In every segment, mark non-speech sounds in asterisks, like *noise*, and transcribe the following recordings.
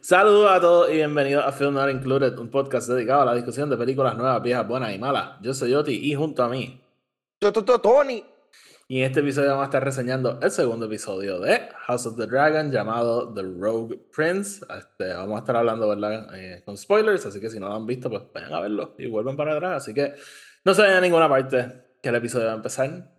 Saludos a todos y bienvenidos a Film Not Included, un podcast dedicado a la discusión de películas nuevas, viejas, buenas y malas. Yo soy Yoti y junto a mí. Tony. Y en este episodio vamos a estar reseñando el segundo episodio de House of the Dragon llamado The Rogue Prince. Este, vamos a estar hablando ¿verdad? Eh, con spoilers, así que si no lo han visto, pues vayan a verlo y vuelven para atrás. Así que no se vayan a ninguna parte, que el episodio va a empezar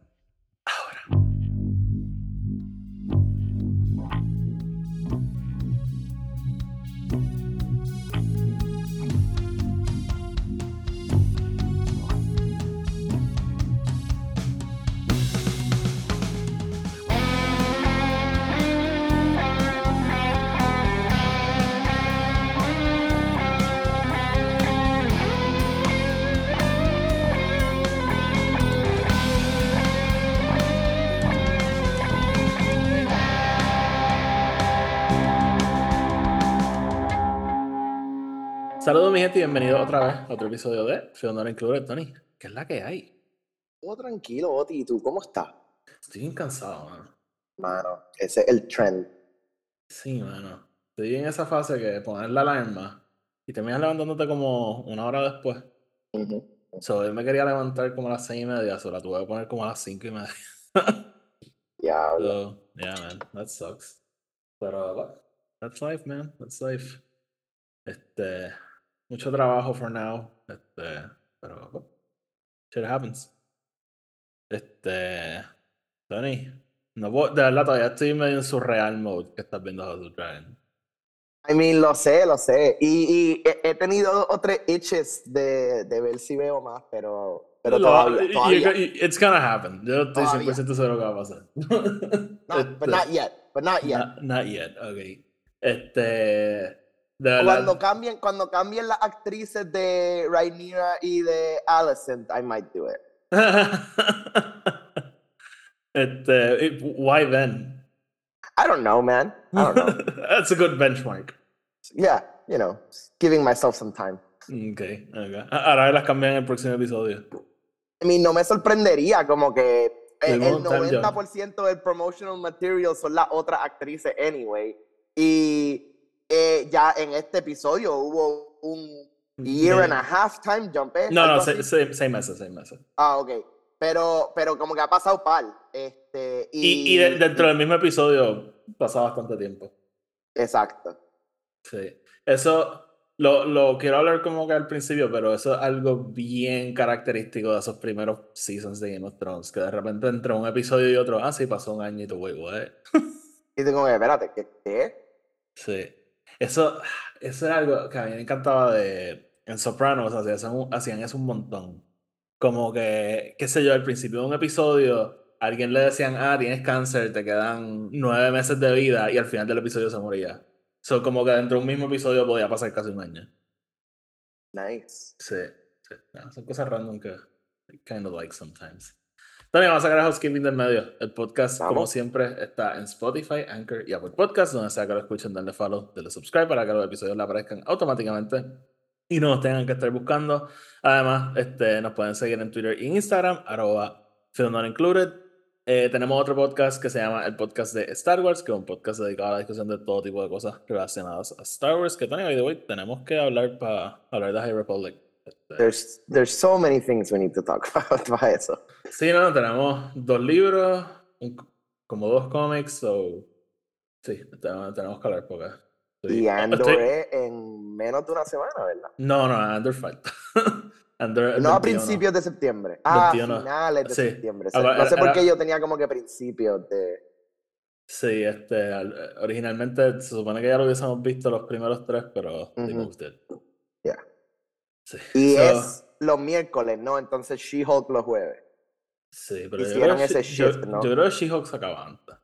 gente, y bienvenidos otra vez a otro episodio de Film Included, Tony. ¿Qué es la que hay? Todo tranquilo, Oti. ¿Y tú cómo estás? Estoy bien cansado, mano. Mano, ese es el trend. Sí, mano. Estoy en esa fase que poner la alarma y terminas levantándote como una hora después. Uh So, yo me quería levantar como a las seis y media, solo la tuve que poner como a las cinco y media. *laughs* Ya, so, yeah, man, that sucks. Pero? That's life, man. That's life. Este, mucho trabajo for now. Este, pero shit happens. Este, Tony, no de verdad todavía estoy medio en su real mode que estás viendo House of Dragon. I mean, lo sé, lo sé. Y, y he, tenido otros itches de, de, ver si veo más, pero, pero todavía, todavía. It's gonna happen. Yo estoy 100% seguro que va a pasar. no, este, *laughs* but not yet. But not yet. Not, not yet, ok. Este cuando cambien, cuando cambien las actrices de Rhaenyra y de Alicent, I might do it. *laughs* este, why then? I don't know, man. I don't know. *laughs* That's a good benchmark. Yeah, you know, giving myself some time. Okay, okay. Ahora las cambian en el próximo episodio. I mean, no me sorprendería como que el, el 90% del promotional material son las otras actrices anyway. Y eh, ya en este episodio hubo un year and a half time jump. ¿eh? No, no, seis, meses, seis meses. Ah, ok. Pero, pero como que ha pasado par. Este, y, y, dentro del mismo episodio pasa bastante tiempo. Exacto. Sí. Eso lo, lo, quiero hablar como que al principio, pero eso es algo bien característico de esos primeros seasons de Game of Thrones, que de repente entre un episodio y otro, ah, sí, pasó un añito, güey, güey. y tengo que, espérate, ¿qué? ¿qué? Sí. Eso, eso era algo que a mí me encantaba de. En Sopranos hacían, hacían eso un montón. Como que, qué sé yo, al principio de un episodio, a alguien le decían, ah, tienes cáncer, te quedan nueve meses de vida, y al final del episodio se moría. So, como que dentro de un mismo episodio podía pasar casi un año. Nice. Sí, sí. son cosas random que I kind of like sometimes. También vamos a sacar a Housekeeping del medio. El podcast, como siempre, está en Spotify, Anchor y Apple Podcasts, donde sea que lo escuchen, denle follow, denle subscribe para que los episodios le aparezcan automáticamente y no tengan que estar buscando. Además, este, nos pueden seguir en Twitter e Instagram, arroba Included. Eh, tenemos otro podcast que se llama el podcast de Star Wars, que es un podcast dedicado a la discusión de todo tipo de cosas relacionadas a Star Wars, que Tony, by the way, tenemos que hablar para hablar de High Republic. There's, there's so many things we need to talk *laughs* about para eso. Sí, no, tenemos dos libros, como dos cómics, so sí, tenemos, que hablar porque... Y *laughs* Andor es en menos de una semana, ¿verdad? No, no, Andor falta. *laughs* Andor, no a principios de septiembre. Ah, finales de septiembre. no sé por qué yo tenía como que principios de... Sí, este, originalmente se supone que ya lo hubiésemos visto los primeros tres, pero uh -huh. Y es los miércoles, ¿no? Entonces She-Hulk los jueves. Sí, pero Hicieron yo ese shift, ¿no? Yo creo que She-Hulk se acaba antes.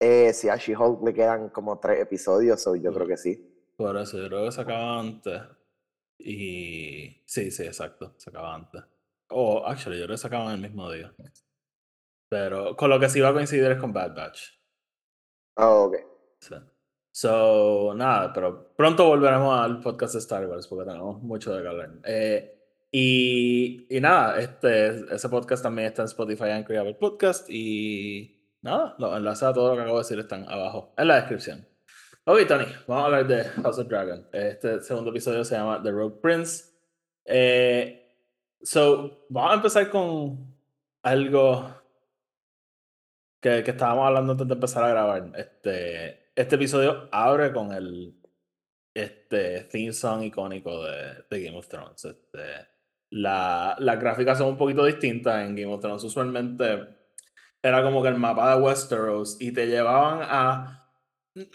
Eh, sí, a She-Hulk le quedan como tres episodios, o yo creo que sí. Por eso, yo creo que se acaba antes. Y. Sí, sí, exacto, se acaba antes. O, oh, actually, yo creo que se acaba en el mismo día. Pero con lo que sí va a coincidir es con Bad Batch. Oh, ok. Sí. So, nada, pero pronto volveremos al podcast de Star Wars porque tenemos mucho de que hablar. Eh, y, y, nada, este, ese podcast también está en Spotify, Anchor y Apple Podcast. Y nada, los enlaces a todo lo que acabo de decir están abajo en la descripción. Ok, Tony, vamos a hablar de House of Dragon. Este segundo episodio se llama The Rogue Prince. Eh, so, vamos a empezar con algo que, que, estábamos hablando antes de empezar a grabar. Este, este episodio abre con el este, theme song icónico de, de Game of Thrones. Este, la, las gráficas son un poquito distintas en Game of Thrones. Usualmente era como que el mapa de Westeros y te llevaban a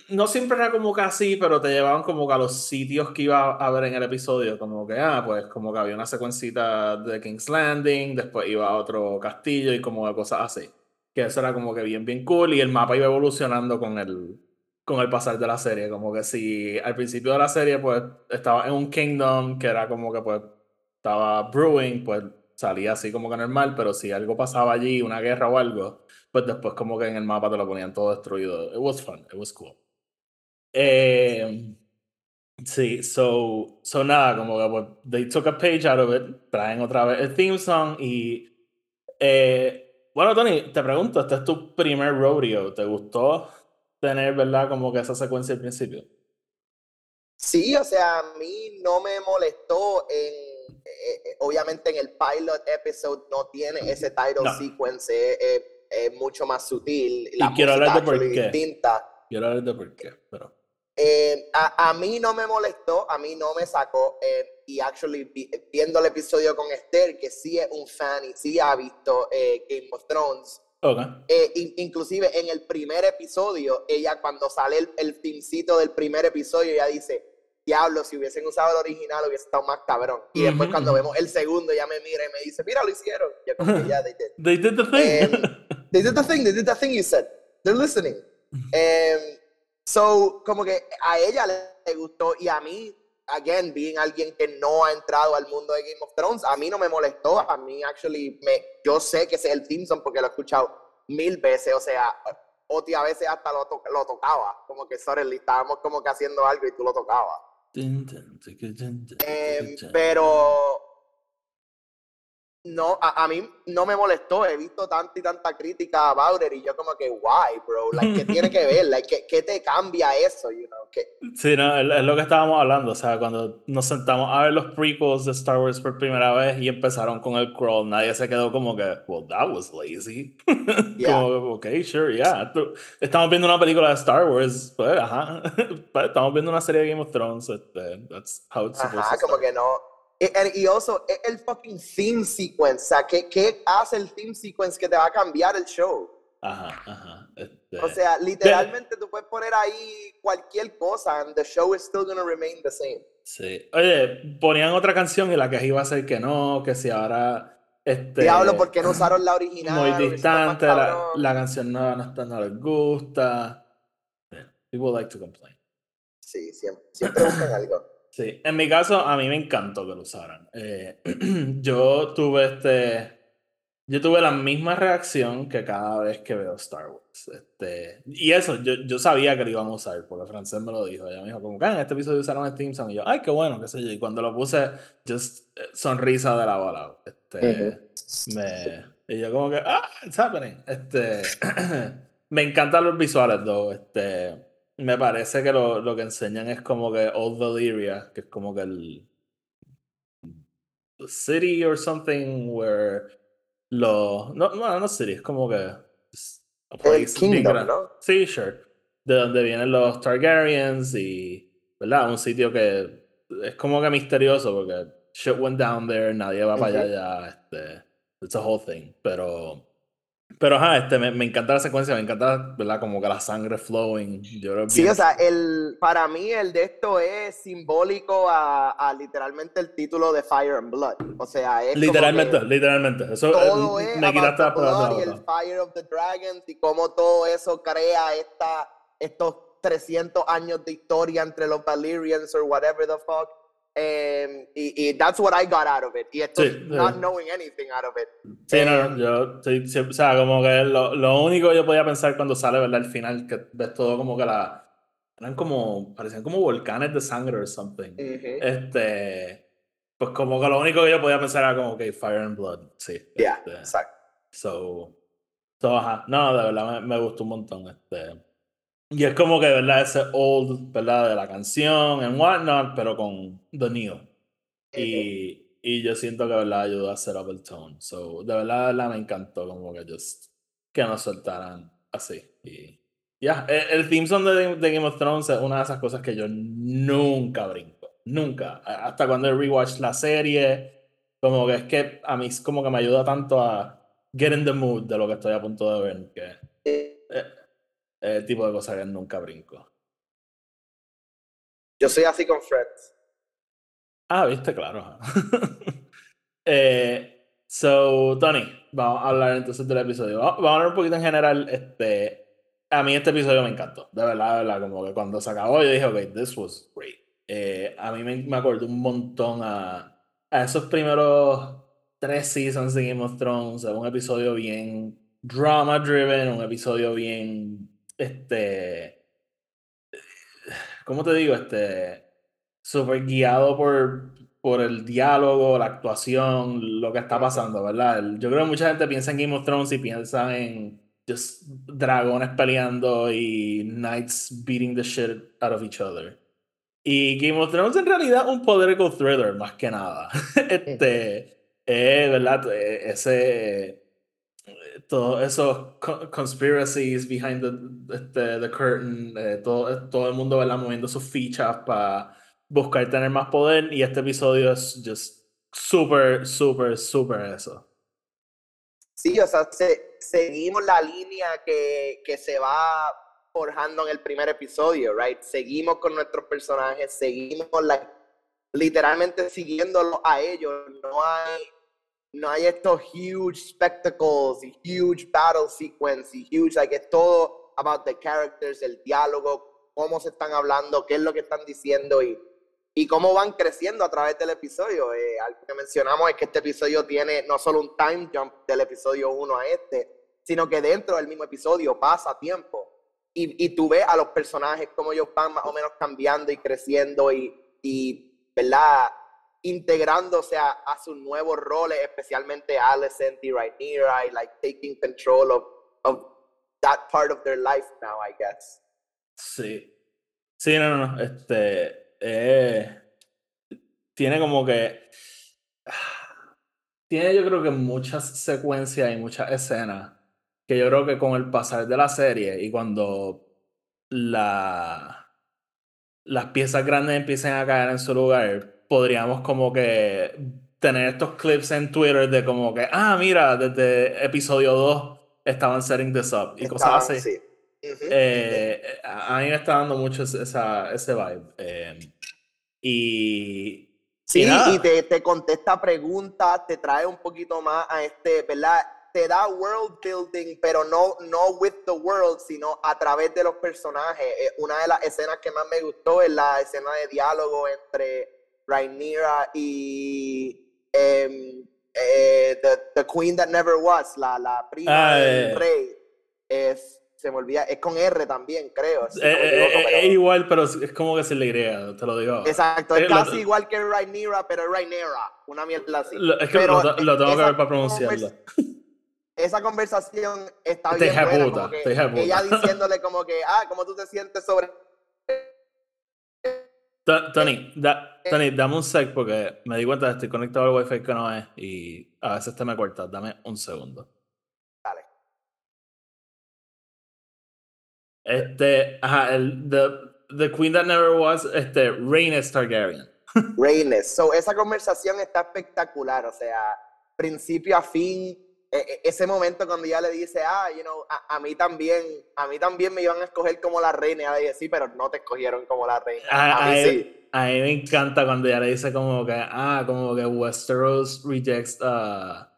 no siempre era como que así, pero te llevaban como que a los sitios que iba a ver en el episodio, como que, ah, pues como que había una secuencita de King's Landing, después iba a otro castillo y como cosas así. Que eso era como que bien, bien cool y el mapa iba evolucionando con el, con el pasar de la serie, como que si al principio de la serie pues estaba en un kingdom que era como que pues estaba brewing, pues salía así como que normal, pero si algo pasaba allí, una guerra o algo, pues después como que en el mapa te lo ponían todo destruido. It was fun, it was cool. Eh, sí, so, so nada, como que pues, they took a page out of it, traen otra vez el theme song y... Eh, bueno, Tony, te pregunto, este es tu primer rodeo, ¿te gustó tener, verdad, como que esa secuencia al principio? Sí, o sea, a mí no me molestó en eh, obviamente en el pilot episode no tiene ese title sequence, es mucho más sutil. La y quiero hablar de por qué. Distinta. Quiero hablar de por qué, pero... Eh, a, a, mí no me molestó, a mí no me sacó. Eh, y actually, viendo el episodio con Esther, que sí es un fan y sí ha visto eh, Game of Thrones. Okay. inclusive en el primer episodio, ella cuando sale el, el del primer episodio, ella dice, diablo, si hubiesen usado el original hubiese estado más cabrón. Y después cuando vemos el segundo, ya me mira y me dice, mira, lo hicieron. Ya como que ya, they did. *laughs* they did the thing. they did the thing, they did the thing you said. They're listening. Um, so, como que a ella le gustó y a mí, again, being alguien que no ha entrado al mundo de Game of Thrones, a mí no me molestó. A mí, actually, me, yo sé que es el Simpson porque lo he escuchado mil veces. O sea, a veces hasta lo, lo tocaba. Como que, sorry, estábamos como que haciendo algo y tú lo tocabas. Eh, pero no, a, a, mí no me molestó. He visto tanta y tanta crítica a Bowder y yo como que, why, bro? Like, ¿Qué tiene que ver? Like, ¿qué, ¿qué, te cambia eso? You know? ¿Qué? Sí, no, es lo que estábamos hablando. O sea, cuando nos sentamos a ver los prequels de Star Wars por primera vez y empezaron con el crawl, nadie se quedó como que, well, that was lazy. *laughs* Yeah. como, ok, sure, yeah. Estamos viendo una película de Star Wars, pues, ajá. *laughs* Pues, estamos viendo una serie de Game of Thrones. Este, that's how it's supposed ajá, como que no y also, el fucking theme sequence. O sea, ¿qué, ¿qué, hace el theme sequence que te va a cambiar el show? Ajá, ajá. Este... O sea, literalmente tú puedes poner ahí cualquier cosa and the show is still gonna remain the same. Sí. Oye, ponían otra canción y la que iba a ser que no, que si ahora. Este, Diablo, ¿por qué no usaron la original? Muy distante, la, la, canción nueva no, está, no les gusta. People like to complain. Sí, siempre, siempre buscan algo. Sí, en mi caso a mí me encantó que lo usaran. Eh, *clears throat* yo tuve este, yo tuve la misma reacción que cada vez que veo Star Wars. Este, y eso, yo, yo sabía que lo iban a usar, porque el francés me lo dijo. Ella me dijo, como que ah, en este episodio usaron el Team Y yo, ay, qué bueno, qué sé yo. Y cuando lo puse, just eh, sonrisa de la bola. Este, me, y yo como que, ah, it's happening. Este, *clears throat* me encantan los visuales, though. Este, me parece que lo, lo, que enseñan es como que Old Valyria, que es como que el city or something where lo no no no city, es como que a place kingdom, ¿no? Sí, sure. De donde vienen los Targaryens y ¿verdad? Un sitio que es como que misterioso porque shit went down there, nadie va para allá ya, este it's a whole thing, pero pero ajá, este, me, me, encanta la secuencia, me encanta, ¿verdad? Como que la sangre flowing. Yo sí, o sea, el, para mí el de esto es simbólico a, a, literalmente el título de Fire and Blood. O sea, es Literalmente, literalmente. Eso todo es me quitaste la blood y el Fire of the Dragons y cómo todo eso crea esta, estos 300 años de historia entre los Valyrians or whatever the fuck. Um, y, y, that's what I got out of it. Y esto sí, not sí. knowing anything out of it. Sí, no, yo, sí, sí, o sea, como que lo, lo, único que yo podía pensar cuando sale, ¿verdad? Al final, que ves todo como que la. Eran como. Parecían como volcanes de sangre or something. Uh -huh. Este. Pues como que lo único que yo podía pensar era como que Fire and Blood. Sí. Yeah, este, exacto. So. so ajá. No, de verdad me, me, gustó un montón. Este. Y es como que, ¿verdad? Ese old, ¿verdad? De la canción en Whatnot, pero con The New. Y, y yo siento que, ¿verdad? Ayudó a set up el tone. So, de verdad, de verdad me encantó como que just que nos soltaran así. Y ya, el, el, theme song de, de, Game of Thrones es una de esas cosas que yo nunca brinco. Nunca. Hasta cuando rewatch la serie, como que es que a mí como que me ayuda tanto a get in the mood de lo que estoy a punto de ver. Que, el tipo de cosas que nunca brinco. Yo soy así con Friends. Ah, viste, claro. *laughs* eh, so, Tony, vamos a hablar entonces del episodio. Vamos, a hablar un poquito en general. Este, a mí este episodio me encantó. De verdad, de verdad. Como que cuando se acabó, yo dije, ok, this was great. Eh, a mí me, me un montón a, a esos primeros tres seasons de Game of Thrones. Un episodio bien drama driven, un episodio bien este, ¿cómo te digo? Este, súper guiado por, por el diálogo, la actuación, lo que está pasando, ¿verdad? Yo creo que mucha gente piensa en Game of Thrones y piensa en just dragones peleando y knights beating the shit out of each other. Y Game of Thrones en realidad un political thriller, más que nada. *laughs* este, eh, ¿verdad? E, ese todos esos conspiracies behind the, este, the curtain, eh, todo, todo el mundo ¿verdad? moviendo sus fichas para buscar tener más poder y este episodio es just súper, súper, súper eso. Sí, o sea, seguimos la línea que, que se va forjando en el primer episodio, right? Seguimos con nuestros personajes, seguimos la, literalmente siguiéndolo a ellos, no hay no hay estos huge spectacles y huge battle sequence y huge, like es todo about the characters, el diálogo, cómo se están hablando, qué es lo que están diciendo y, y cómo van creciendo a través del episodio. Eh, algo que mencionamos es que este episodio tiene no solo un time jump del episodio 1 a este, sino que dentro del mismo episodio pasa tiempo. Y, y tú ves a los personajes, cómo ellos van más o menos cambiando y creciendo y, y ¿verdad? Integrándose a, sus nuevos roles, especialmente y Rhaenyra, y like taking control of, of that part of their life now, I guess. Sí. Sí, no, no, no. Este. Eh, tiene como que. Tiene, yo creo que muchas secuencias y muchas escenas que yo creo que con el pasar de la serie y cuando la, las piezas grandes empiecen a caer en su lugar, podríamos como que tener estos clips en Twitter de como que, ah, mira, desde episodio 2 estaban setting this up y cosas así. Eh, a mí me está dando mucho esa, ese vibe. Eh, y. Sí, y, te, te, contesta preguntas, te trae un poquito más a este, ¿verdad? Te da world building, pero no, no with the world, sino a través de los personajes. Eh, una de las escenas que más me gustó es la escena de diálogo entre Rhaenyra y um, eh, the, the, Queen That Never Was, la, la prima ah, del eh. rey, es, se me olvida, es con R también, creo. Es eh, igual, pero es como que se le agrega, te lo digo. Exacto, es casi igual que Rhaenyra, pero Rhaenyra, una mierda así. es que pero, lo, lo, tengo que ver para pronunciarlo. Esa conversación está bien buena, ella diciéndole como que, ah, ¿cómo tú te sientes sobre Tony, da, Tony, dame un sec porque me di cuenta que estoy conectado al wifi que no es y a veces te me corta. Dame un segundo. Dale. Este, ajá, el the, the Queen That Never Was, este, Rhaenys Targaryen. *laughs* Rhaenys. So, esa conversación está espectacular, o sea, principio a fin, ese momento cuando ella le dice, ah, you know, a, mí también, a mí también me iban a escoger como la reina, y ella dice, sí, pero no te escogieron como la reina. A, mí sí. A mí me encanta cuando ella le dice como que, ah, como que Westeros rejects a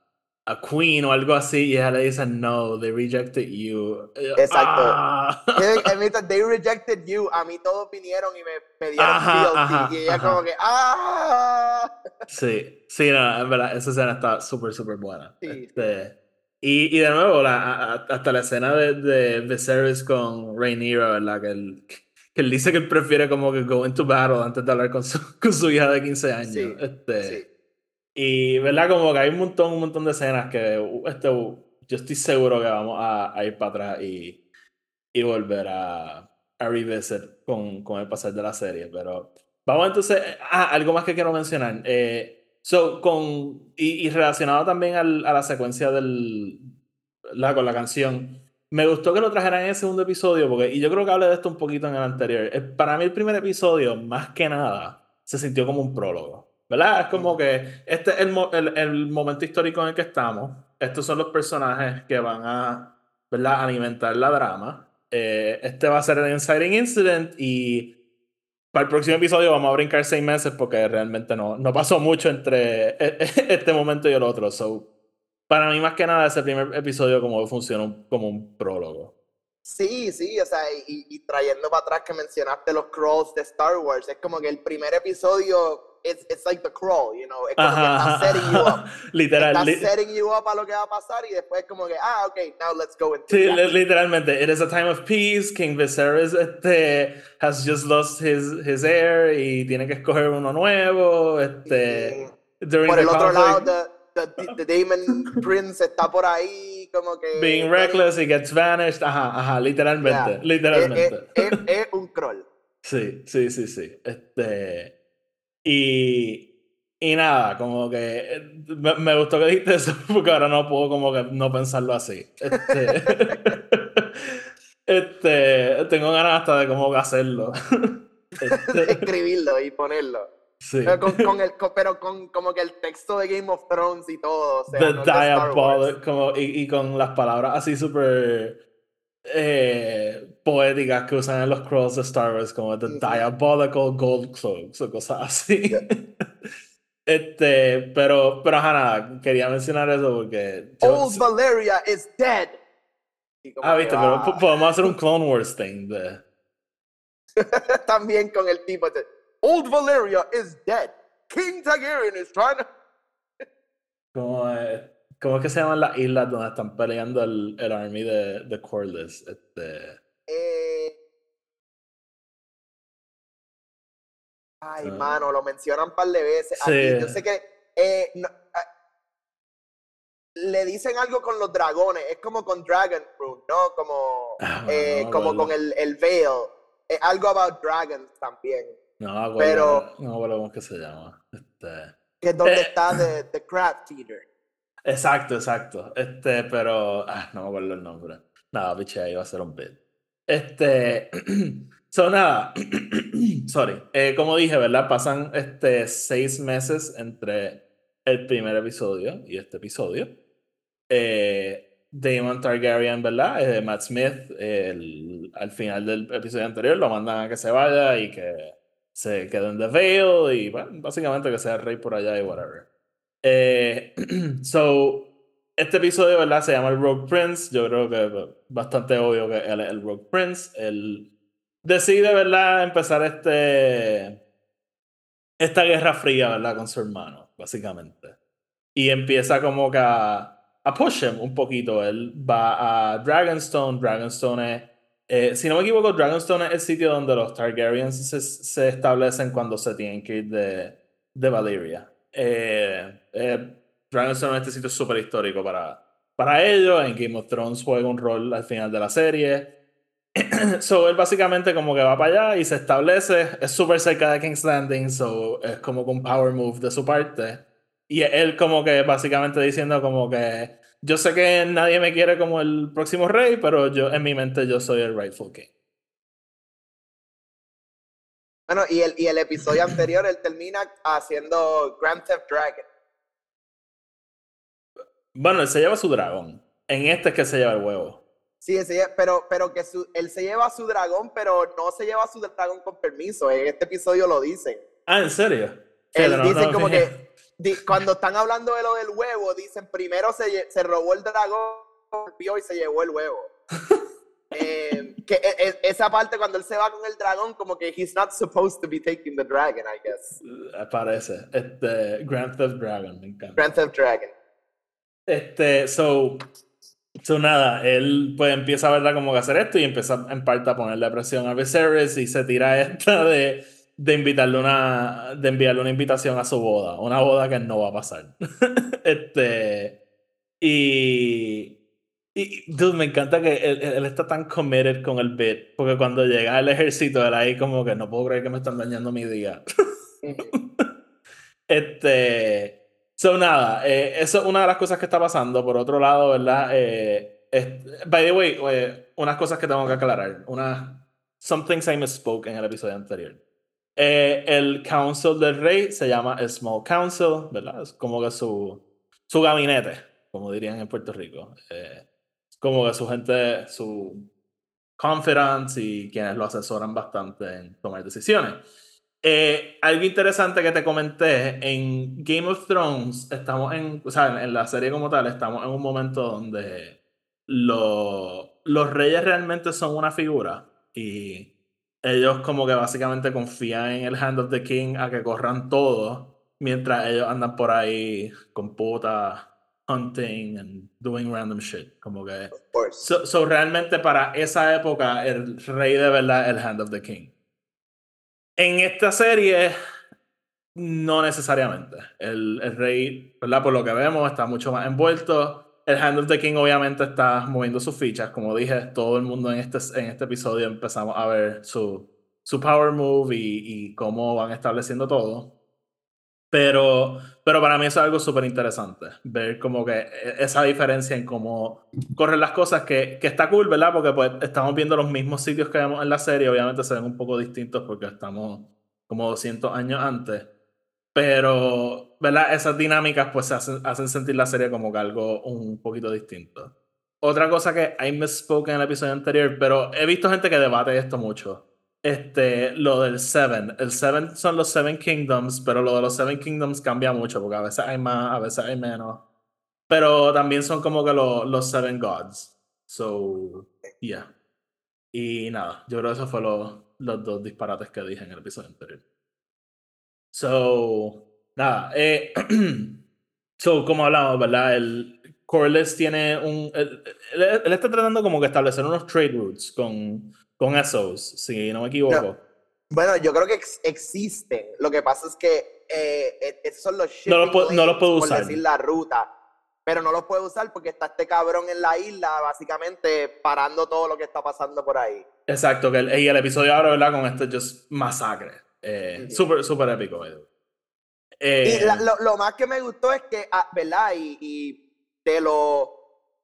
a queen o algo así y ella le dice no they rejected you exacto. ah. *laughs* they rejected you. A mí todos vinieron y me pedían y ella como que ah sí sí no en verdad esa escena está súper súper buena. Este, y, y, de nuevo la, hasta la escena de, de Viserys con Rhaenyra verdad que él, que él dice que él prefiere como que go into battle antes de hablar con su, *laughs* con su hija de 15 años. Sí, este sí y, ¿verdad? Como que hay un montón, un montón de escenas que este, yo estoy seguro que vamos a, ir para atrás y, y volver a, a revisit con, con el pasar de la serie, pero vamos entonces, ah, algo más que quiero mencionar. Eh, so, con, y, relacionado también al, a la secuencia del, la, con la canción, me gustó que lo trajeran en el segundo episodio, porque, y yo creo que hablé de esto un poquito en el anterior. Eh, para mí, el primer episodio, más que nada, se sintió como un prólogo. ¿Verdad? Es como que este es el, el, el momento histórico en el que estamos. Estos son los personajes que van a ¿verdad? alimentar la drama. Eh, este va a ser el Inciting Incident y para el próximo episodio vamos a brincar seis meses porque realmente no, no pasó mucho entre este momento y el otro. So, para mí, más que nada, ese primer episodio como funcionó como un prólogo. Sí, sí, o sea, y, trayendo para atrás que mencionaste los crawls de Star Wars, es como que el primer episodio it's, it's like the crawl, you know, es como que está setting you up. *laughs* Literal. Está setting you up a lo que va a pasar y después como que, ah, ok, now let's go into Sí, literalmente, it is a time of peace, King Viserys este, has just lost his, his heir y tiene que escoger uno nuevo, este... Por el otro lado, the, the, Demon Prince está por ahí, como que. Being reckless, he gets vanished. Ajá, ajá, literalmente. Literalmente. Es, es, un crawl. Sí, sí, sí, sí. Este. Y. Y nada, como que me, me, gustó que dijiste eso *laughs* porque ahora no puedo como que no pensarlo así. Este, *laughs* este tengo ganas hasta de cómo hacerlo. *laughs* Este, Escribirlo y ponerlo. Pero, con, el, pero con como que el texto de Game of Thrones y todo. O sea, The Diabolic, como, y, y, con las palabras así súper eh, poéticas que usan en los crawls de Star Wars, como The Diabolical Gold Cloaks o cosas así. *laughs* este, pero, pero nada, quería mencionar eso porque. Old Valeria is dead. Ah, viste, pero podemos hacer un Clone Wars thing de. *laughs* También con el tipo de. Old Valeria is dead. King Targaryen is trying to. ¿Cómo es, ¿Cómo es que se llaman las islas donde están peleando el, el army de, de Corlys? Este... Eh... Ay, ah. mano, lo mencionan un par de veces. Sí. yo sé que eh, ah, le dicen algo con los dragones, es como con Dragon Fruit, ¿no? Como, ah, eh, como con el, el Veil. algo about dragons también. No, pero. No, bueno, ¿cómo que se llama? Este. Que es donde eh, está The, the Craft Eater. Exacto, exacto. Este, pero. Ah, no me acuerdo el nombre. Nada, piche, va a ser un bit. Este. *clears throat* son nada. *clears throat* Sorry. Eh, como dije, ¿verdad? Pasan este, seis meses entre el primer episodio y este episodio. Eh, Damon Targaryen, ¿verdad? Eh, Matt Smith, el, al final del episodio anterior, lo mandan a que se vaya y que se quedó en The Veil y bueno, básicamente que sea el rey por allá y whatever. Eh, *clears throat* so, este episodio, ¿verdad? Se llama el Rogue Prince. Yo creo que bastante obvio que él es el Rogue Prince. Él decide, ¿verdad? Empezar este. Esta guerra fría, ¿verdad? Con su hermano, básicamente. Y empieza como que a, a push him un poquito. Él va a Dragonstone. Dragonstone eh, si no me equivoco, Dragonstone es el sitio donde los Targaryens se, se establecen cuando se tienen que ir de, de Valyria. Eh, eh, Dragonstone es este sitio súper histórico para, para ellos. En Game of Thrones juega un rol al final de la serie. *clears throat* so, él básicamente como que va para allá y se establece. Es súper cerca de King's Landing, so es como un power move de su parte. Y él como que básicamente diciendo como que yo sé que nadie me quiere como el próximo rey, pero yo en mi mente yo soy el rightful king. Bueno, y el, y el episodio anterior él termina haciendo Grand Theft Dragon. Bueno, él se lleva su dragón. En este es que se lleva el huevo. Sí, pero, pero que él se lleva su dragón, pero no se lleva su dragón con permiso. En este episodio lo dicen. Ah, ¿en serio? Él dice como *laughs* que cuando están hablando de lo del huevo, dicen primero se, se robó el dragón y se llevó el huevo. *laughs* Eh, que e, e, esa parte cuando él se va con el dragón, como que he's not supposed to be taking the dragon, I guess. Aparece. Este, Grand Theft Dragon, me encanta. Grand Theft Dragon. Este, so, so nada, él pues empieza a verla como que hacer esto y empieza en parte a ponerle presión a Viserys y se tira esta de de invitarle una, de enviarle una invitación a su boda, una boda que no va a pasar. *laughs* este, y, Y, dude, me encanta que él, está tan committed con el bit, porque cuando llega al ejército, él ahí como que no puedo creer que me están dañando mi día. *laughs* este, so nada, eh, eso es una de las cosas que está pasando. Por otro lado, ¿verdad? Eh, by the way, eh, unas cosas que tengo que aclarar. Una, some things I misspoke en el episodio anterior. Eh, el Council del Rey se llama Small Council, ¿verdad? Es como que su, su gabinete, como dirían en Puerto Rico. Eh, como que su gente, su confidence y quienes lo asesoran bastante en tomar decisiones. Eh, algo interesante que te comenté, en Game of Thrones estamos en, o sea, en la serie como tal, estamos en un momento donde lo, los reyes realmente son una figura y ellos como que básicamente confían en el Hand of the King a que corran todo mientras ellos andan por ahí con puta hunting and doing random shit. Como que. So, realmente para esa época, el rey de verdad el Hand of the King. En esta serie, no necesariamente. El, el rey, ¿verdad? Por lo que vemos, está mucho más envuelto. El Hand of the King obviamente está moviendo sus fichas. Como dije, todo el mundo en este, en este episodio empezamos a ver su, su power move y, y cómo van estableciendo todo. Pero, pero para mí eso es algo súper interesante, ver como que e, esa diferencia en cómo corren las cosas, que, que, está cool, ¿verdad? Porque pues estamos viendo los mismos sitios que vemos en la serie, obviamente se ven un poco distintos porque estamos como 200 años antes, pero, ¿verdad? Esas dinámicas pues hacen, hacen sentir la serie como que algo un poquito distinto. Otra cosa que I misspoke en el episodio anterior, pero he visto gente que debate esto mucho este, lo del Seven. El Seven son los Seven Kingdoms, pero lo de los Seven Kingdoms cambia mucho porque a veces hay más, a veces hay menos. Pero también son como que los Seven Gods. So, yeah. Y nada, yo creo que esos fueron los dos disparates que dije en el episodio anterior. So, nada. Eh, *clears throat* so, como hablamos, ¿verdad? El Corliss tiene un. él, está tratando como que establecer unos trade routes con con esos, si no me equivoco. Bueno, yo creo que existen. Lo que pasa es que eh, e, esos son los no los, puedo, no puedo por usar. decir la ruta. Pero no los puedo usar porque está este cabrón en la isla, básicamente parando todo lo que está pasando por ahí. Exacto, que y el episodio ahora, ¿verdad? Con este just masacre. Eh, Súper, súper épico. Eh, y lo, lo, más que me gustó es que, ah, ¿verdad? Y, y te lo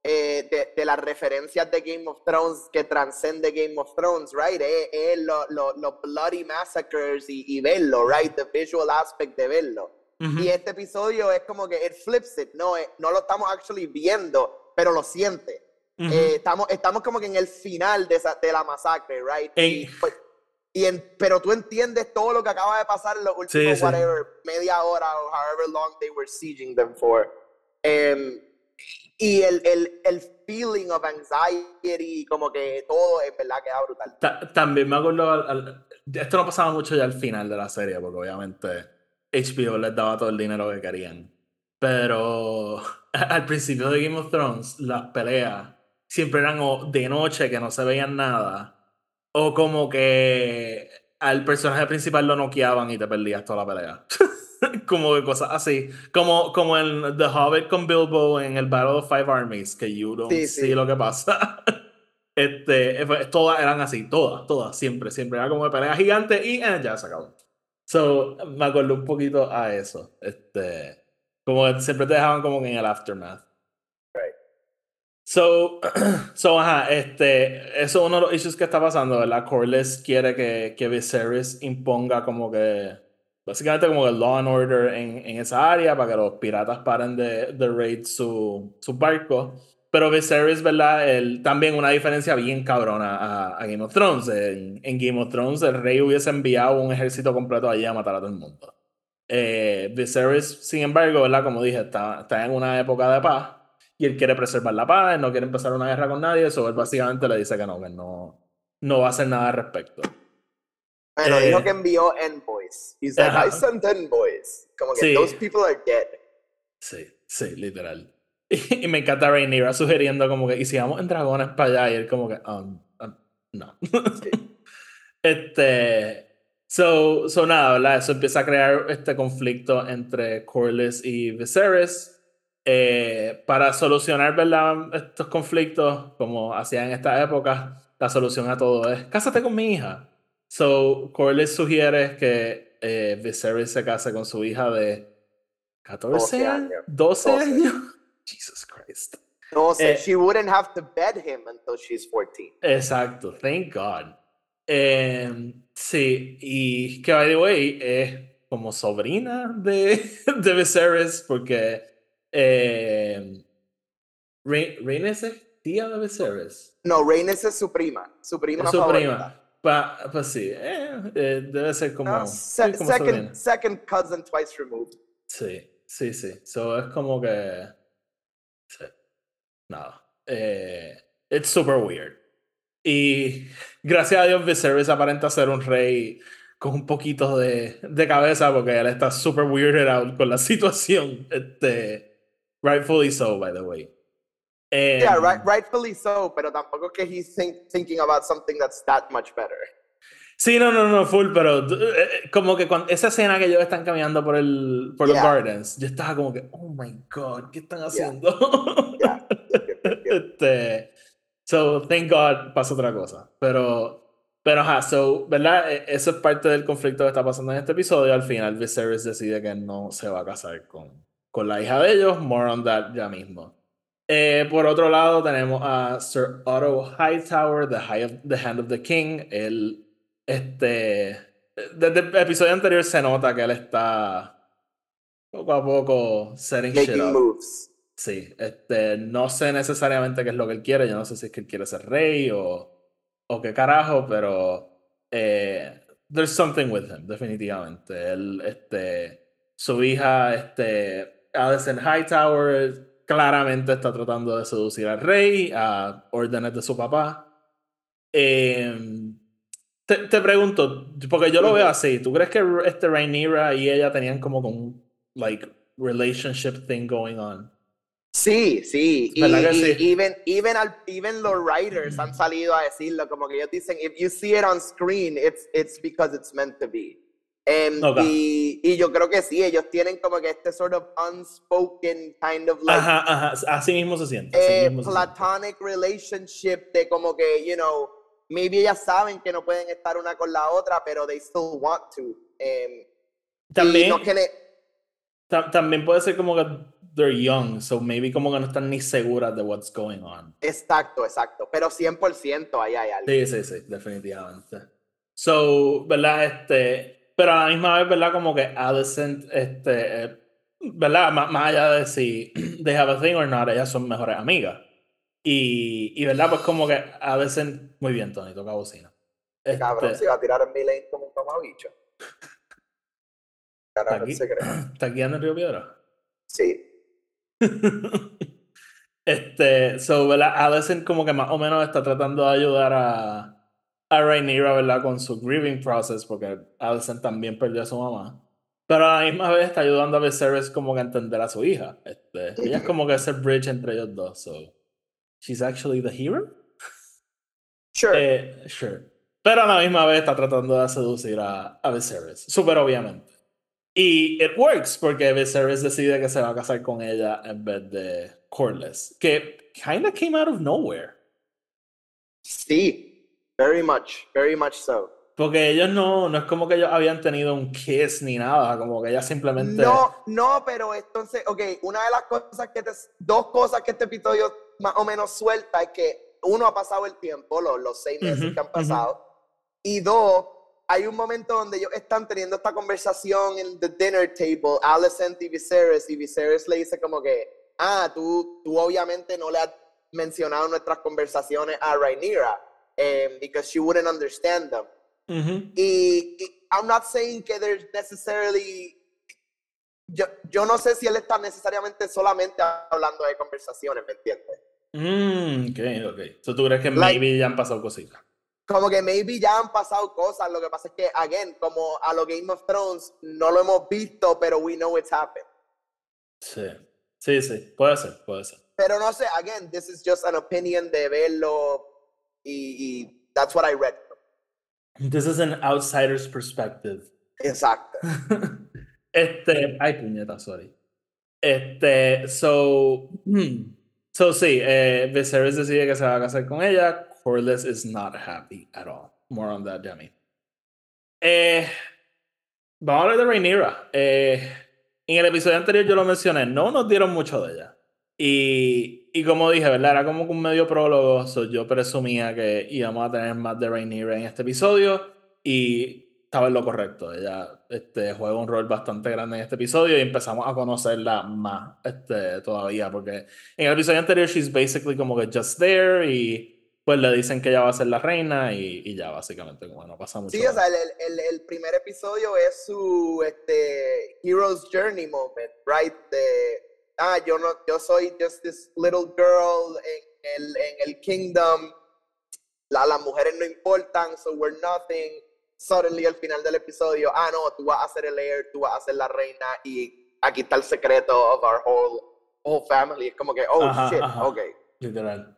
eh, de, de, las referencias de Game of Thrones que transcende Game of Thrones, right? Es, los lo, lo bloody massacres y, y, verlo, right? The visual aspect de verlo. Y este episodio es como que it flips it, no, eh, no lo estamos actually viendo, pero lo siente. eh, estamos, estamos como que en el final de, esa, de la masacre, right? Y, pues, y en, pero tú entiendes todo lo que acaba de pasar en los últimos, whatever, media hora o however long they were sieging them for. Um, y el, el, el, feeling of anxiety, como que todo es verdad queda brutal. también me acuerdo, esto no pasaba mucho ya al final de la serie, porque obviamente HBO les daba todo el dinero que querían. Pero *laughs* al principio de Game of Thrones, las peleas siempre eran de noche, que no se veían nada. O como que al personaje principal lo noqueaban y te perdías toda la pelea. *laughs* *laughs* como de cosas así. Como, como en The Hobbit con Bilbo en el Battle of Five Armies, que you don't sí, lo que pasa. *laughs* este, todas eran así, todas, todas, siempre, siempre. Era como de pelea gigante y eh, ya se acabó. So, me acuerdo un poquito a eso. Este, como siempre te dejaban como en el aftermath. Right. So, *clears throat* so, ajá, este, eso es uno de los issues que está pasando, ¿verdad? Corlys quiere que, que Viserys imponga como que básicamente como el law and order en, en, esa área para que los piratas paren de, de raid su, su barco. Pero Viserys, ¿verdad? El, también una diferencia bien cabrona a, a Game of Thrones. En, en, Game of Thrones el rey hubiese enviado un ejército completo allí a matar a todo el mundo. Eh, Viserys, sin embargo, ¿verdad? Como dije, está, está en una época de paz y él quiere preservar la paz, él no quiere empezar una guerra con nadie, eso él básicamente le dice que no, que no, no va a hacer nada al respecto. Bueno, dijo eh, que envió envoys. He's like, I sent envoys. Como que those people are dead. Sí, sí, literal. *laughs* Y, me encanta Rhaenyra sugiriendo como que, y si vamos en dragones para allá, y él como que, um, um no. *laughs* este, so, so nada, ¿verdad? Eso empieza a crear este conflicto entre Corlys y Viserys. eh, para solucionar ¿verdad? estos conflictos, como hacían en esta época, la solución a todo es cásate con mi hija. So, Corlys sugiere que eh, Viserys se case con su hija de 14 años, 12 años. *laughs* Jesus Christ. 12. Eh, she wouldn't have to bed him until she's 14. Exacto, thank God. Eh, sí, y que by the way es como sobrina de, *laughs* de Viserys porque eh, Rhaenys es tía de Viserys. No, Rhaenys es su prima, su prima es su prima. Pues sí, eh, eh, debe ser como, ah, second, second cousin twice removed. Sí, sí, sí. So es como que. Sí. Nada. Eh, it's super weird. Y gracias a Dios, Viserys aparenta ser un rey con un poquito de, de cabeza porque él está super weirded out con la situación. Este, rightfully so, by the way. Yeah, right, rightfully so, pero tampoco que he's think, thinking about something that's that much better. Sí, no, no, no, full, pero eh, eh, como que cuando esa escena que ellos están caminando por el por los gardens, yo estaba como que, oh my god, ¿qué están haciendo? Yeah. este, so, thank God pasa otra cosa. Pero, pero ajá, so, ¿verdad? E, eso es parte del conflicto que está pasando en este episodio. Al final, Viserys decide que no se va a casar con, con la hija de ellos. More on that ya mismo. Eh, por otro lado, tenemos a Sir Otto Hightower, the, High of, the Hand of the King. Él, este, desde el episodio anterior se nota que él está poco a poco setting shit up. moves. Sí, este, no sé necesariamente qué es lo que él quiere, yo no sé si es que él quiere ser rey o, o qué carajo, pero eh, there's something with him, definitivamente. Él, este, su hija, este, Alison Hightower, claramente está tratando de seducir al rey a órdenes de su papá. Em, te, te, pregunto, porque yo lo veo así, ¿tú crees que este Rhaenyra y ella tenían como un like relationship thing going on? Sí, sí. Y, y even, even, al, even los writers han salido a decirlo, como que ellos dicen, if you see it on screen, it's, it's because it's meant to be. Um, y, y, yo creo que sí, ellos tienen como que este sort of unspoken kind of like. Ajá, ajá, así mismo se siente. Eh, platonic relationship de como que, you know, maybe ellas saben que no pueden estar una con la otra, pero they still want to. Um, también, no también puede ser como que they're young, so maybe como que no están ni seguras de what's going on. Exacto, exacto. Pero 100% ahí hay algo. Sí, sí, sí, definitivamente. So, ¿verdad? Este, pero a la misma vez, ¿verdad? Como que Alicent, este, ¿verdad? más allá de si they have a thing or not, ellas son mejores amigas. Y, y ¿verdad? Pues como que Alicent, muy bien, Tony, toca bocina. Este, Cabrón, se va a tirar en mi lane como un tomabicho. ¿Está aquí, *clears throat* ¿Está aquí en Río Piedra? Sí. *laughs* este, so, ¿verdad? Alicent como que más o menos está tratando de ayudar a, a Rhaenyra, ¿verdad? Con su grieving process, porque Alicent también perdió a su mamá. Pero a la misma vez está ayudando a Viserys como que a entender a su hija. Este, ella es como que ese bridge entre ellos dos, so... She's actually the hero? Sure. Eh, sure. Pero a la misma vez está tratando de seducir a, a Viserys, súper obviamente. Y it works porque Viserys decide que se va a casar con ella en vez de Corlys, que kinda came out of nowhere. Sí, very much, very much so. Porque ellos no, no es como que ellos habían tenido un kiss ni nada, como que ella simplemente... No, no, pero entonces, ok, una de las cosas que te... Dos cosas que este episodio más o menos suelta es que uno ha pasado el tiempo, los, los seis meses que han pasado, y dos, hay un momento donde ellos están teniendo esta conversación en the dinner table, Alicent y Viserys, y Viserys le dice como que, ah, tú, tú obviamente no le has mencionado nuestras conversaciones a Rhaenyra, um, because she wouldn't understand them. y, I'm not saying que there's necessarily yo, yo, no sé si él está necesariamente solamente hablando de conversaciones, ¿me entiendes? Mm, ok, ok. So, ¿Tú crees que maybe ya han pasado cositas? como que maybe ya han pasado cosas. Lo que pasa es que, again, como a lo Game of Thrones, no lo hemos visto, pero we know it's happened. Sí, sí, sí, puede ser, puede ser. Pero no sé, again, this is just an opinion de verlo y, y that's what I read. This is an outsider's perspective. Exacto. *laughs* este, ay puñeta, sorry. Este, so, hmm, so sí, eh, Viserys decide que se va a casar con ella. Corlys is not happy at all. More on that, Jamie. Eh, vamos a hablar de Rhaenyra. Eh, en el episodio anterior yo lo mencioné, no nos dieron mucho de ella. Y, y como dije, ¿verdad? Era como un medio prólogo, so yo presumía que íbamos a tener más de Rhaenyra en este episodio y estaba en lo correcto. Ella este, juega un rol bastante grande en este episodio y empezamos a conocerla más este, todavía, porque en el episodio anterior she's basically como que just there y pues le dicen que ella va a ser la reina y, y ya básicamente como no pasa mucho. Sí, o sea, el, el, el, primer episodio es su este, Hero's Journey moment, right? De, ah, yo, no, yo soy just this little girl en el, en el kingdom, la, las mujeres no importan, so we're nothing suddenly al final del episodio, ah, no, tú vas a ser el heir, tú vas a ser la reina y aquí está el secreto of our whole, whole family. Es como que, oh, shit, ok. Literal.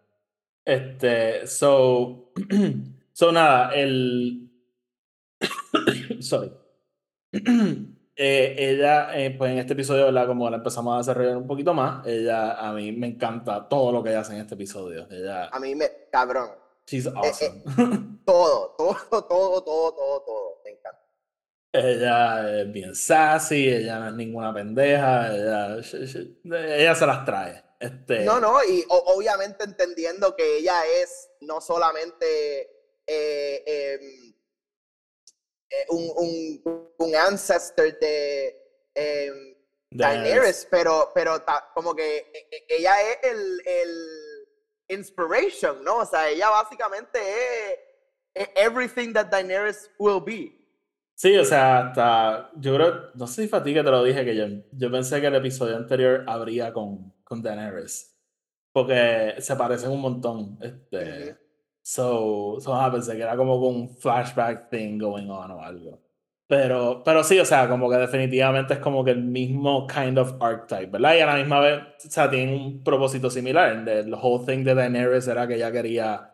Este, so, *clears throat* so nada, el... *coughs* Sorry. *clears throat* Eh, ella, eh, pues en este episodio, ¿verdad? Como la empezamos a desarrollar un poquito más, ella, a mí me encanta todo lo que ella hace en este episodio. Ella... A mí me, cabrón, She's eh, awesome. *laughs* todo, todo, todo, todo, todo, todo. Me encanta. Ella es bien sassy, ella no es ninguna pendeja, ella, ella se las trae. Este... No, no, y obviamente entendiendo que ella es no solamente eh, em, eh, un, un, un, ancestor de em, Daenerys, pero, pero como que e, e, ella es el, el inspiration, ¿no? O sea, ella básicamente es, everything that Daenerys will be. Sí, o sea, hasta yo creo, no sé si fue a ti que te lo dije, que yo, yo pensé que el episodio anterior habría con, con Daenerys, porque se parecen un montón. Este, so, so ah, pensé que era como un flashback thing going on o algo. Pero, pero sí, o sea, como que definitivamente es como que el mismo kind of archetype, ¿verdad? Y a la misma vez, o sea, tiene un propósito similar. El whole thing de Daenerys era que ella quería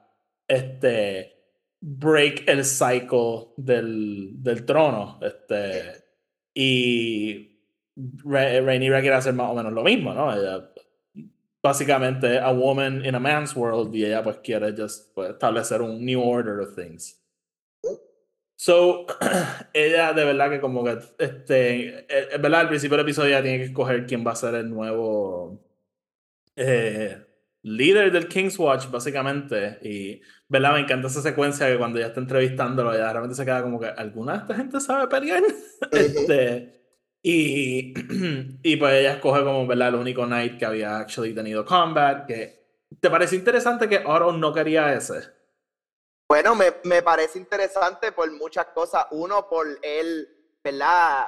este, break el cycle del, del trono. Este, y Rhaenyra quiere hacer más o menos lo mismo, ¿no? Ella básicamente a woman in a man's world y ella pues quiere just pues, establecer un new order of things. So, *clears throat* ella de verdad que como que, este, eh, es verdad, al principio del episodio ya tiene que escoger quién va a ser el nuevo eh, líder del King's Watch, básicamente. Y, ¿verdad? Me encanta esa secuencia que cuando ya está entrevistándolo, ya realmente se queda como que, ¿alguna de esta gente sabe pelear? *laughs* este, y, *clears throat* y pues ella escoge como, ¿verdad? El único knight que había actually tenido combat, que... ¿Te parece interesante que Oro no quería ese? Bueno, me, me, parece interesante por muchas cosas. Uno, por el, ¿verdad?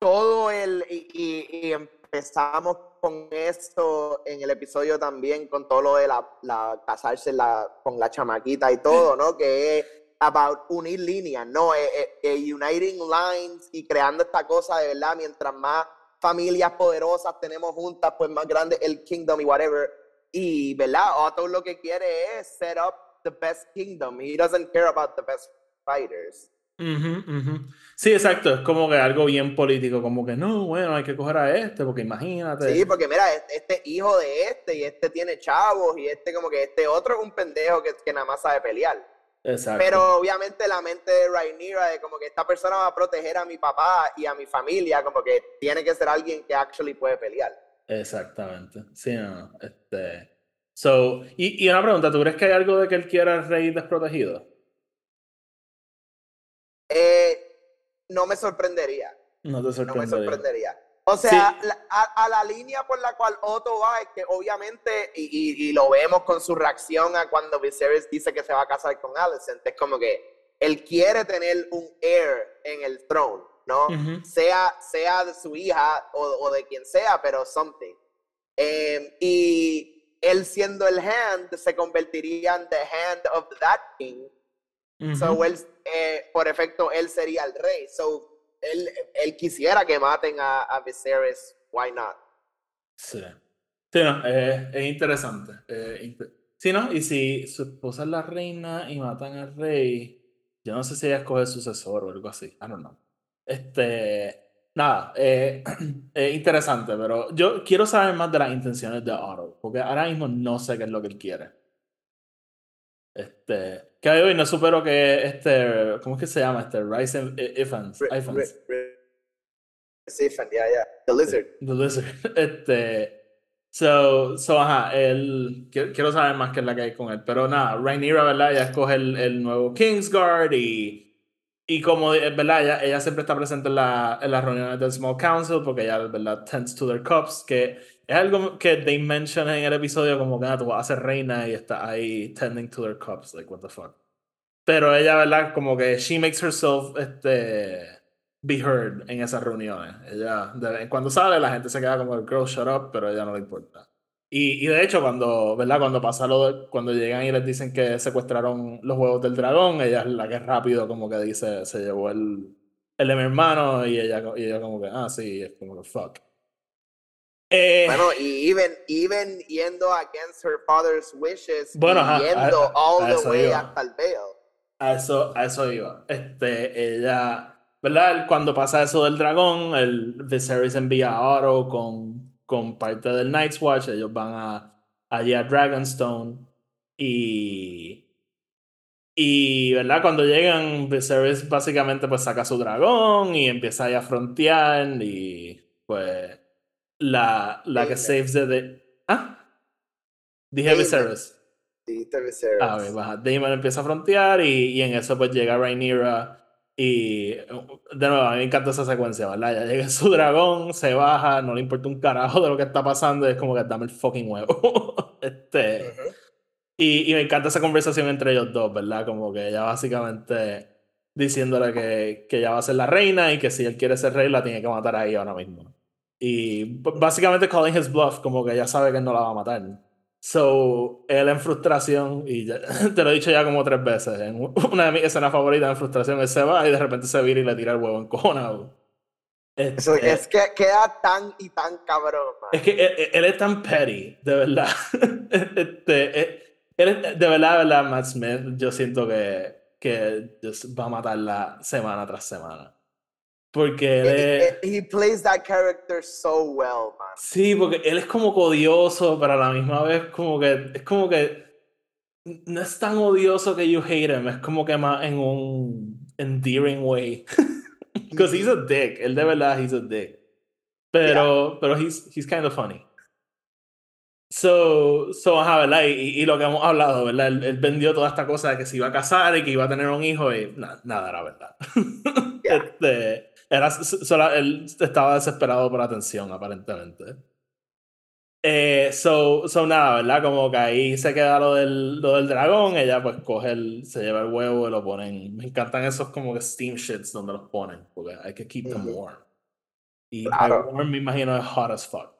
Todo el, y, y, empezamos con esto en el episodio también, con todo lo de la, la casarse la, con la chamaquita y todo, ¿no? Que about unir líneas, ¿no? Eh, eh, eh, uniting lines y creando esta cosa de verdad, mientras más familias poderosas tenemos juntas, pues más grande el kingdom y whatever. Y, ¿verdad? Otto lo que quiere es set up the best kingdom. He doesn't care about the best fighters. Sí, exacto. Es como que algo bien político, como que no, bueno, hay que coger a este, porque imagínate. Sí, porque mira, este, este hijo de este, y este tiene chavos, y este como que este otro es un pendejo que, que nada más sabe pelear. Exacto. Pero obviamente la mente de Rhaenyra de como que esta persona va a proteger a mi papá y a mi familia, como que tiene que ser alguien que actually puede pelear. Exactamente. Sí, no, este So, y, y, una pregunta, ¿tú crees que hay algo de que él quiera rey desprotegido? Eh, no me sorprendería. No te sorprendería. No me sorprendería. O sea, a, la línea por la cual Otto va es que obviamente, y, y, lo vemos con su reacción a cuando Viserys dice que se va a casar con Alicent, es como que él quiere tener un heir en el trono, ¿no? sea, sea de su hija o, o, de quien sea, pero something. Eh, y él siendo el hand se convertiría en the hand of that king. So él, eh, por efecto, él sería el rey. So él, él quisiera que maten a, a Viserys. Why not? Sí. Sí, no, eh, es interesante. Eh, sí, ¿no? Y si su esposa es la reina y matan al rey, yo no sé si ella escoge sucesor o algo así. I don't know. Este. nada, eh, *clears throat* interesante, pero yo quiero saber más de las intenciones de Otto, porque ahora mismo no sé qué es lo que él quiere. Este, que hoy no supero que este, ¿cómo es que se llama este? Ryzen Ifans. Ifans. yeah, yeah. The Lizard. The Lizard. *laughs* Este, So, so ajá, el, quiero saber más qué es la que hay con él. Pero nada, Rhaenyra, ¿verdad? Ella escoge el, el nuevo Kingsguard y, y como, eh, ¿verdad? Ella, ella siempre está presente en, la, en las reuniones del Small Council porque ella, ¿verdad? Tends to their cups, que es algo que they mention en el episodio como que ah, tú vas a ser reina y está ahí tending to their cups, like what the fuck. Pero ella, ¿verdad? Como que she makes herself, este be heard en esas reuniones. Ella, cuando sale, la gente se queda como, girl, shut up, pero ella no le importa. Y, y de hecho, cuando, ¿verdad? Cuando pasa lo cuando llegan y les dicen que secuestraron los huevos del dragón, ella es la que rápido como que dice, se llevó el, el de mi hermano, y ella, y ella como que, ah, sí, es como que fuck. Eh, bueno, y even, even yendo against her father's wishes, bueno, yendo all the way hasta el veo. A eso, a eso iba. Este, ella ¿verdad? Cuando pasa eso del dragón, el Viserys envía a Oro con, con parte del Night's Watch, ellos van a, allí a Dragonstone y... Y, ¿verdad? Cuando llegan, Viserys básicamente pues saca su dragón y empieza ahí a frontear y pues la, la que saves de... ¿Ah? Dije Viserys. Dijiste Viserys. Ah, baja. Damon empieza a frontear y, y en eso pues llega Rhaenyra y de nuevo, a mí me encanta esa secuencia, ¿verdad? Ya llega su dragón, se baja, no le importa un carajo de lo que está pasando, es como que dame el fucking huevo. *laughs* este, y, y, me encanta esa conversación entre ellos dos, ¿verdad? Como que ella básicamente diciéndole que, que ella va a ser la reina y que si él quiere ser rey la tiene que matar ahí ahora mismo. Y básicamente calling his bluff, como que ella sabe que no la va a matar. So, él en frustración, y *laughs* te lo he dicho ya como tres veces, en *laughs* una de mis escenas favoritas en frustración, él se va y de repente se vira y le tira el huevo en cojonado. Este, es que queda tan y tan cabrón. Es que él, es tan petty, de verdad. *laughs* este, eh, él, de verdad, de verdad, Matt Smith, yo siento que, que va a matarla semana tras semana. Porque él He plays that character so well, man. Sí, porque él es como odioso, pero a la misma vez como que... Es como que... No es tan odioso que you hate him, es como que más en un endearing way. *laughs* Because he's a dick, él de verdad he's a dick. Pero, pero he's, he's kind of funny. So, so ajá, ¿verdad? Y, y, lo que hemos hablado, ¿verdad? Él, vendió toda esta cosa de que se iba a casar y que iba a tener un hijo y nada era verdad. *laughs* este, era, solo, él estaba desesperado por atención, aparentemente. Eh, so, so, nada, ¿verdad? Como que ahí se queda lo del, lo del dragón, ella pues coge el, se lleva el huevo y lo ponen. Me encantan esos como que steam shits donde los ponen, porque hay que keep them warm. Y claro. warm me imagino es hot as fuck.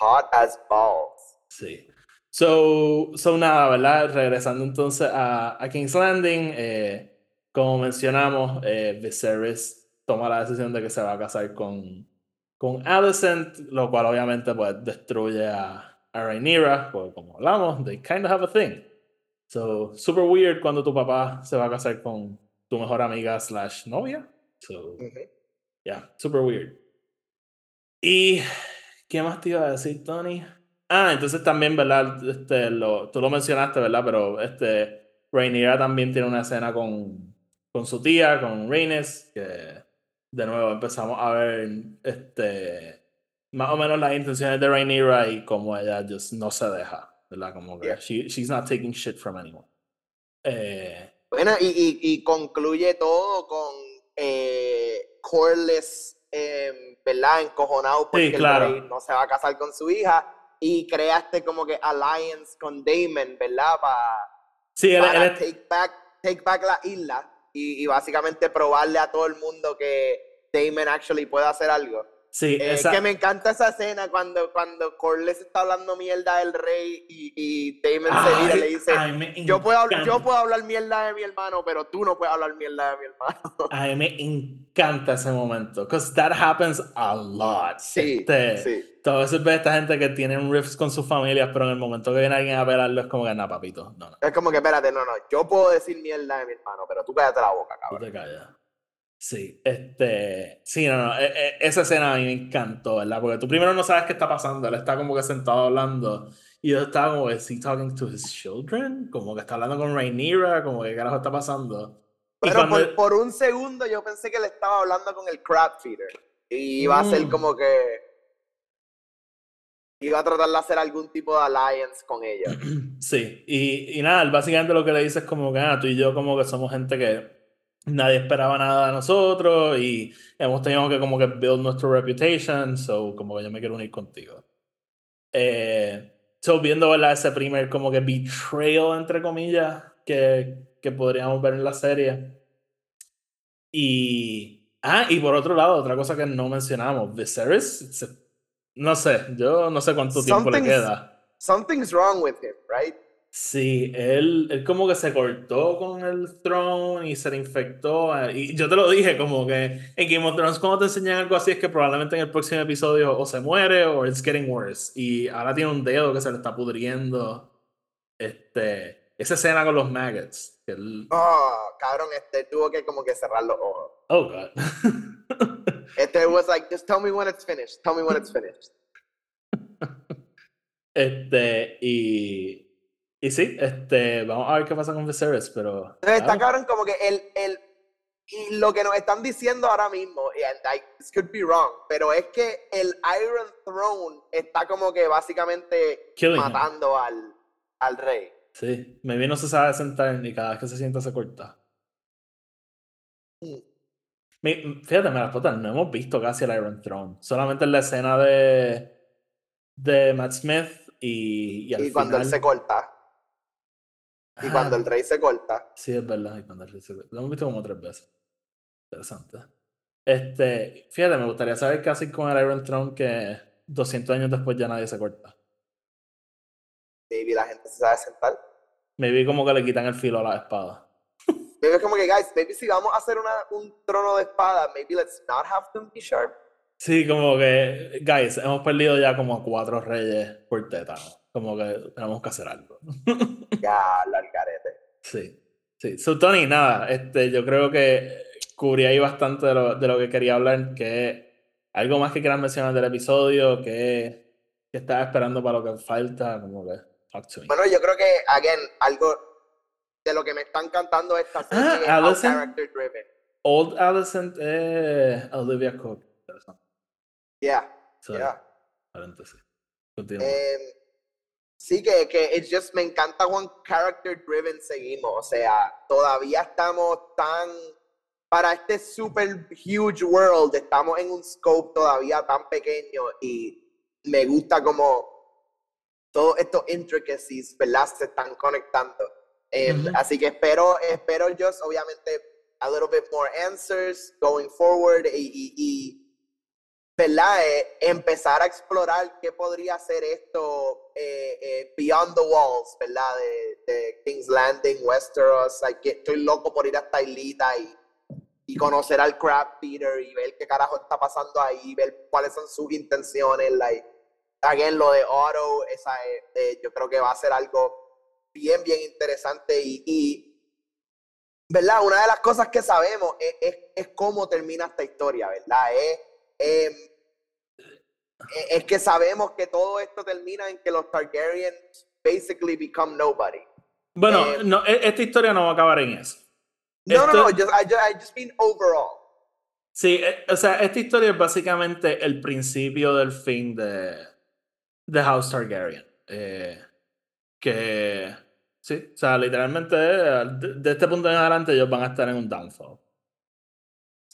Hot as balls. Sí. So, so nada, ¿verdad? Regresando entonces a, a King's Landing, eh, como mencionamos, eh, Viserys toma la decisión de que se va a casar con, con Alicent, lo cual obviamente pues destruye a, a Rhaenyra, porque como hablamos, they kind of have a thing. So, super weird cuando tu papá se va a casar con tu mejor amiga slash novia. So, yeah, super weird. Y, ¿qué más te iba a decir, Tony? Ah, entonces también, ¿verdad? Este, lo, tú lo mencionaste, ¿verdad? Pero este, Rhaenyra también tiene una escena con, con su tía, con Rhaenys, que de nuevo empezamos a ver este más o menos las intenciones de Rhaenyra y como ella just no se deja, ¿verdad? Como que she, she's not taking shit from anyone. Eh, bueno, y, y, y, concluye todo con eh, Corless, eh, ¿verdad? Encojonado porque claro. no se va a casar con su hija y creaste como que alliance con Damon, ¿verdad? sí, para take, back, take back la isla y, básicamente probarle a todo el mundo que Damon actually puede hacer algo. Sí, eh, que me encanta esa escena cuando, cuando Corlys está hablando mierda del rey y, y Damon se mira y le dice, yo, puedo, yo puedo hablar mierda de mi hermano, pero tú no puedes hablar mierda de mi hermano. *laughs* A mí me encanta ese momento, because that happens a lot. Sí, este, sí. Todas veces ves esta gente que tienen riffs con sus familias, pero en el momento que viene alguien a pelarlo es como que, no, papito, no, no. Es como que, espérate, no, no, yo puedo decir mierda de mi hermano, pero tú cállate la boca, cabrón. Tú te callas. Sí, este, sí, no, no, e, e, esa escena a mí me encantó, ¿verdad? Porque tú primero no sabes qué está pasando, él está como que sentado hablando y yo estaba como, ¿is he talking to his children? Como que está hablando con Rhaenyra, como que qué carajo está pasando. Pero por, por, un segundo yo pensé que le estaba hablando con el crab feeder y iba a ser mm. como que iba a tratar de hacer algún tipo de alliance con ella. *clears throat* Sí, y, y nada, básicamente lo que le dice es como que ah, tú y yo como que somos gente que nadie esperaba nada de nosotros y hemos tenido que como que build nuestra reputation, so como que yo me quiero unir contigo. Eh, so viendo ¿verdad? ese primer como que betrayal entre comillas que, que podríamos ver en la serie. Y ah, y por otro lado, otra cosa que no mencionamos, Viserys, no sé, yo no sé cuánto tiempo le queda. Something's wrong with him, right? Sí, él, él como que se cortó con el throne y se infectó. Eh, y yo te lo dije, como que en Game of Thrones, cuando te enseñan algo así, es que probablemente en el próximo episodio o se muere o it's getting worse. Y ahora tiene un dedo que se le está pudriendo. Este, esa escena con los maggots. Que Oh, cabrón, este tuvo que como que cerrar los ojos. Oh, God. *laughs* este was like, just tell me when it's finished. Tell me when it's finished. Este, y y sí, este, vamos a ver qué pasa con Viserys, pero... Está cabrón como que el, el, y lo que nos están diciendo ahora mismo, and I, this could be wrong, pero es que el Iron Throne está como que básicamente matando al, al rey. Sí, me no se sabe sentar ni cada vez que se sienta se corta. Mm. Fíjate, me la foto, no hemos visto casi el Iron Throne. Solamente en la escena de, de Matt Smith y, y, y cuando él se corta. Y cuando el rey se corta. Sí, es verdad. Y cuando el rey se corta. Lo hemos visto como tres veces. Interesante. Este, fíjate, me gustaría saber qué hacen con el Iron Throne que 200 años después ya nadie se corta. Maybe la gente se sabe sentar. Vi como que le quitan el filo a la espada. Maybe es como que, guys, maybe si vamos a hacer una, un trono de espada, maybe let's not have them be sharp. Sí, como que, guys, hemos perdido ya como cuatro reyes por tétano. Como que tenemos que hacer algo. ya, la carete. Sí, sí. So, Tony, nada, este, yo creo que cubrí ahí bastante de lo, de lo que quería hablar, que algo más que quieras mencionar del episodio, que, que estás esperando para lo que falta, como que. Bueno, yo creo que, again, algo de lo que me están cantando esta serie ah, es character driven. Old Alicent eh, Olivia Cook. Yeah, yeah. Paréntesis. Continúa. Eh, Sí, que, que it's just, me encanta Juan character driven seguimos. O sea, todavía estamos tan. Para este super huge world, estamos en un scope todavía tan pequeño y me gusta como todos estos intricacies, ¿verdad? Se están conectando. Em, así que espero, espero just, obviamente, a little bit more answers going forward y, y ¿verdad? Eh, empezar a explorar qué podría ser esto eh, eh, Beyond the Walls, ¿verdad? De, King's Landing, Westeros. estoy loco por ir hasta Islita y, y conocer al Crab Peter y ver qué carajo está pasando ahí, ver cuáles son sus intenciones. Like, again, lo de Otto, esa, yo creo que va a ser algo bien, bien interesante y, y ¿verdad? Una de las cosas que sabemos es, es, es cómo termina esta historia, ¿verdad? Es Em, e, es que sabemos que todo esto termina en que los Targaryens basically become nobody. Bueno, em, no, e, esta historia no va a acabar en eso. No, no, no, just, I, just, I just mean overall. Sí, e, o sea, esta historia es básicamente el principio del fin de, de House Targaryen. Eh, que, sí, o sea, literalmente de, de, este punto en adelante ellos van a estar en un downfall.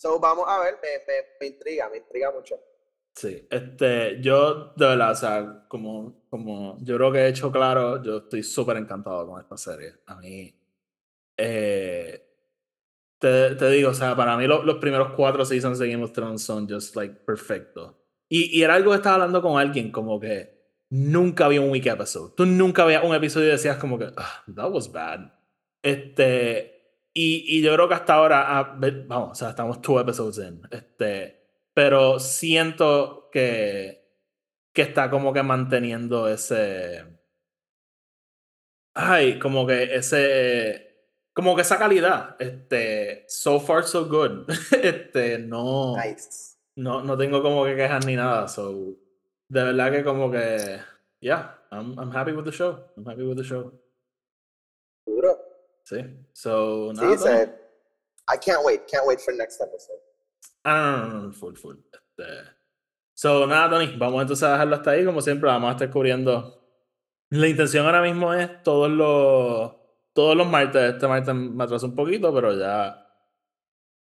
So, vamos a ver, me, me, me, intriga, me intriga mucho. Sí, este, yo de verdad, o sea, como, como yo creo que he hecho claro, yo estoy súper encantado con esta serie. A mí, eh, te, te, digo, o sea, para mí los primeros cuatro seasons de Game of Thrones son just like perfectos. Y, y era algo que estaba hablando con alguien, como que nunca había un week episode. Tú nunca había un episodio y decías como que, ah, that was bad. Este, y, y, yo creo que hasta ahora, ah, vamos, o sea, estamos two episodes in, este, pero siento que, que está como que manteniendo ese, ay, como que ese, como que esa calidad, este, so far so good. *laughs* este, no, no, no tengo como que quejas ni nada. So, de verdad que como que, yeah, I'm, I'm happy with the show. I'm happy with the show. Sí. So, nada. Sí, I can't wait. Can't wait for next episode. Ah, no, no, no, full, full. Este, so, nada, Tony, vamos entonces a dejarlo hasta ahí. Como siempre, vamos a estar cubriendo. La intención ahora mismo es todos los todos los martes. Este martes me atraso un poquito, pero ya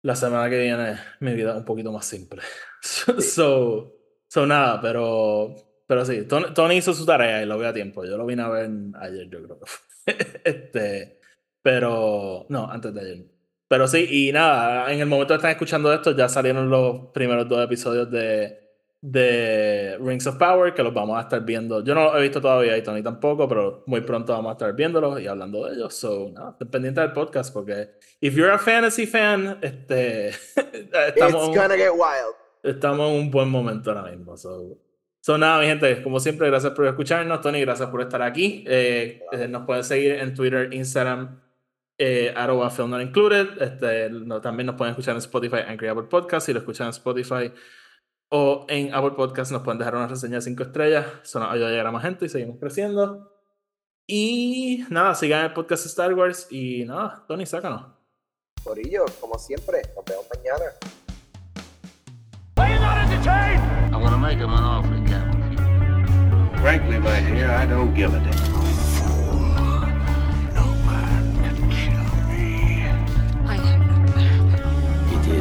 la semana que viene mi vida es un poquito más simple. *laughs* so, so nada, pero, pero sí, Tony, hizo su tarea y lo vi a tiempo. Yo lo vine a ver ayer, yo creo *laughs* este, pero, no, antes de ayer. Pero sí, y nada, en el momento que están escuchando esto ya salieron los primeros dos episodios de de Rings of Power, que los vamos a estar viendo. Yo no los he visto todavía y Tony tampoco, pero muy pronto vamos a estar viéndolos y hablando de ellos. So, no, pendiente del podcast porque if you're a fantasy fan, este, *laughs* estamos, It's gonna get wild. estamos en un buen momento ahora mismo. So, so nada, mi gente, como siempre, gracias por escucharnos. Tony, gracias por estar aquí. Eh, eh, nos pueden seguir en Twitter, Instagram, eh, arroba film not included. Este, no, también nos pueden escuchar en Spotify, Anchor Apple Podcast. Si lo escuchan en Spotify, o en Apple Podcast nos pueden dejar una reseña de 5 estrellas. Eso nos ayuda a llegar a más gente y seguimos creciendo. Y nada, sigan el podcast Star Wars. Y nada, Tony, sácanos. Corillo, como siempre, nos vemos mañana. I want to make him an offer again. Frankly, my dear, I don't give a damn.